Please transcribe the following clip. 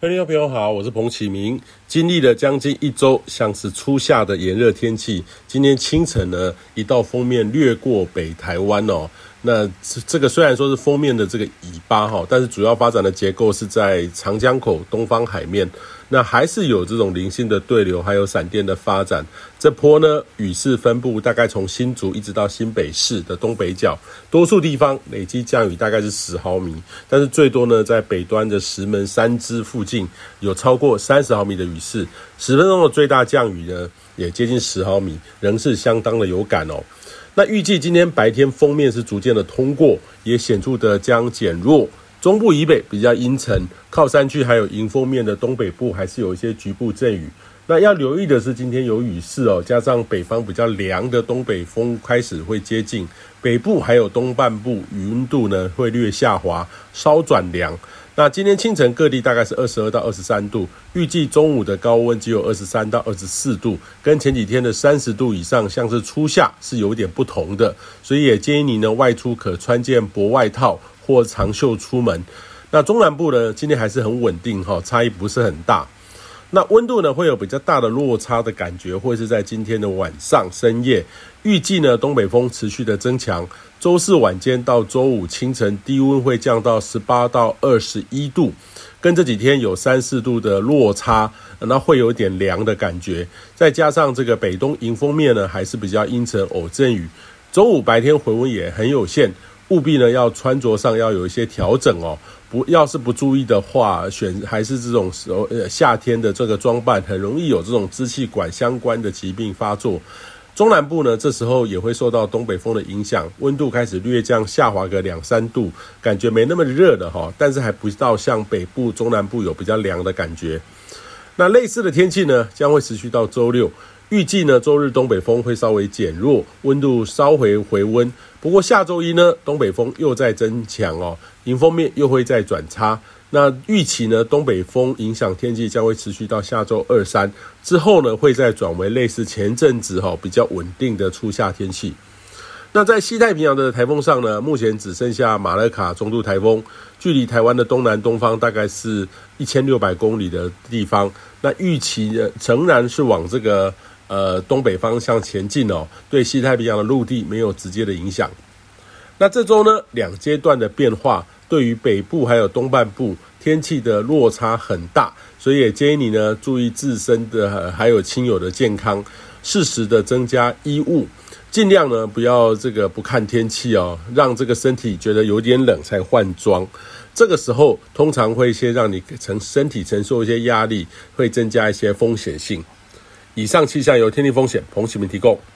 各位朋友好，我是彭启明。经历了将近一周像是初夏的炎热天气，今天清晨呢，一道封面掠过北台湾哦。那这个虽然说是封面的这个尾巴哈，但是主要发展的结构是在长江口东方海面。那还是有这种零星的对流，还有闪电的发展。这波呢，雨势分布大概从新竹一直到新北市的东北角，多数地方累积降雨大概是十毫米，但是最多呢，在北端的石门三支附近有超过三十毫米的雨势，十分钟的最大降雨呢，也接近十毫米，仍是相当的有感哦。那预计今天白天锋面是逐渐的通过，也显著的将减弱。中部以北比较阴沉，靠山区还有迎风面的东北部还是有一些局部阵雨。那要留意的是，今天有雨势哦，加上北方比较凉的东北风开始会接近北部，还有东半部，雨温度呢会略下滑，稍转凉。那今天清晨各地大概是二十二到二十三度，预计中午的高温只有二十三到二十四度，跟前几天的三十度以上，像是初夏是有点不同的，所以也建议你呢外出可穿件薄外套。或长袖出门，那中南部呢，今天还是很稳定哈，差异不是很大。那温度呢，会有比较大的落差的感觉，会是在今天的晚上深夜。预计呢，东北风持续的增强，周四晚间到周五清晨，低温会降到十八到二十一度，跟这几天有三四度的落差，那会有点凉的感觉。再加上这个北东迎风面呢，还是比较阴沉偶阵雨。周五白天回温也很有限。务必呢，要穿着上要有一些调整哦。不要是不注意的话，选还是这种时候，呃，夏天的这个装扮很容易有这种支气管相关的疾病发作。中南部呢，这时候也会受到东北风的影响，温度开始略降下滑个两三度，感觉没那么热了哈。但是还不到像北部、中南部有比较凉的感觉。那类似的天气呢，将会持续到周六。预计呢，周日东北风会稍微减弱，温度稍微回温。不过下周一呢，东北风又在增强哦，迎风面又会再转差。那预期呢，东北风影响天气将会持续到下周二三之后呢，会再转为类似前阵子哈比较稳定的初夏天气。那在西太平洋的台风上呢，目前只剩下马勒卡中度台风，距离台湾的东南东方大概是一千六百公里的地方。那预期呢，仍然是往这个。呃，东北方向前进哦，对西太平洋的陆地没有直接的影响。那这周呢，两阶段的变化，对于北部还有东半部天气的落差很大，所以也建议你呢注意自身的还有亲友的健康，适时的增加衣物，尽量呢不要这个不看天气哦，让这个身体觉得有点冷才换装。这个时候通常会先让你承身体承受一些压力，会增加一些风险性。以上气象由天地风险彭启明提供。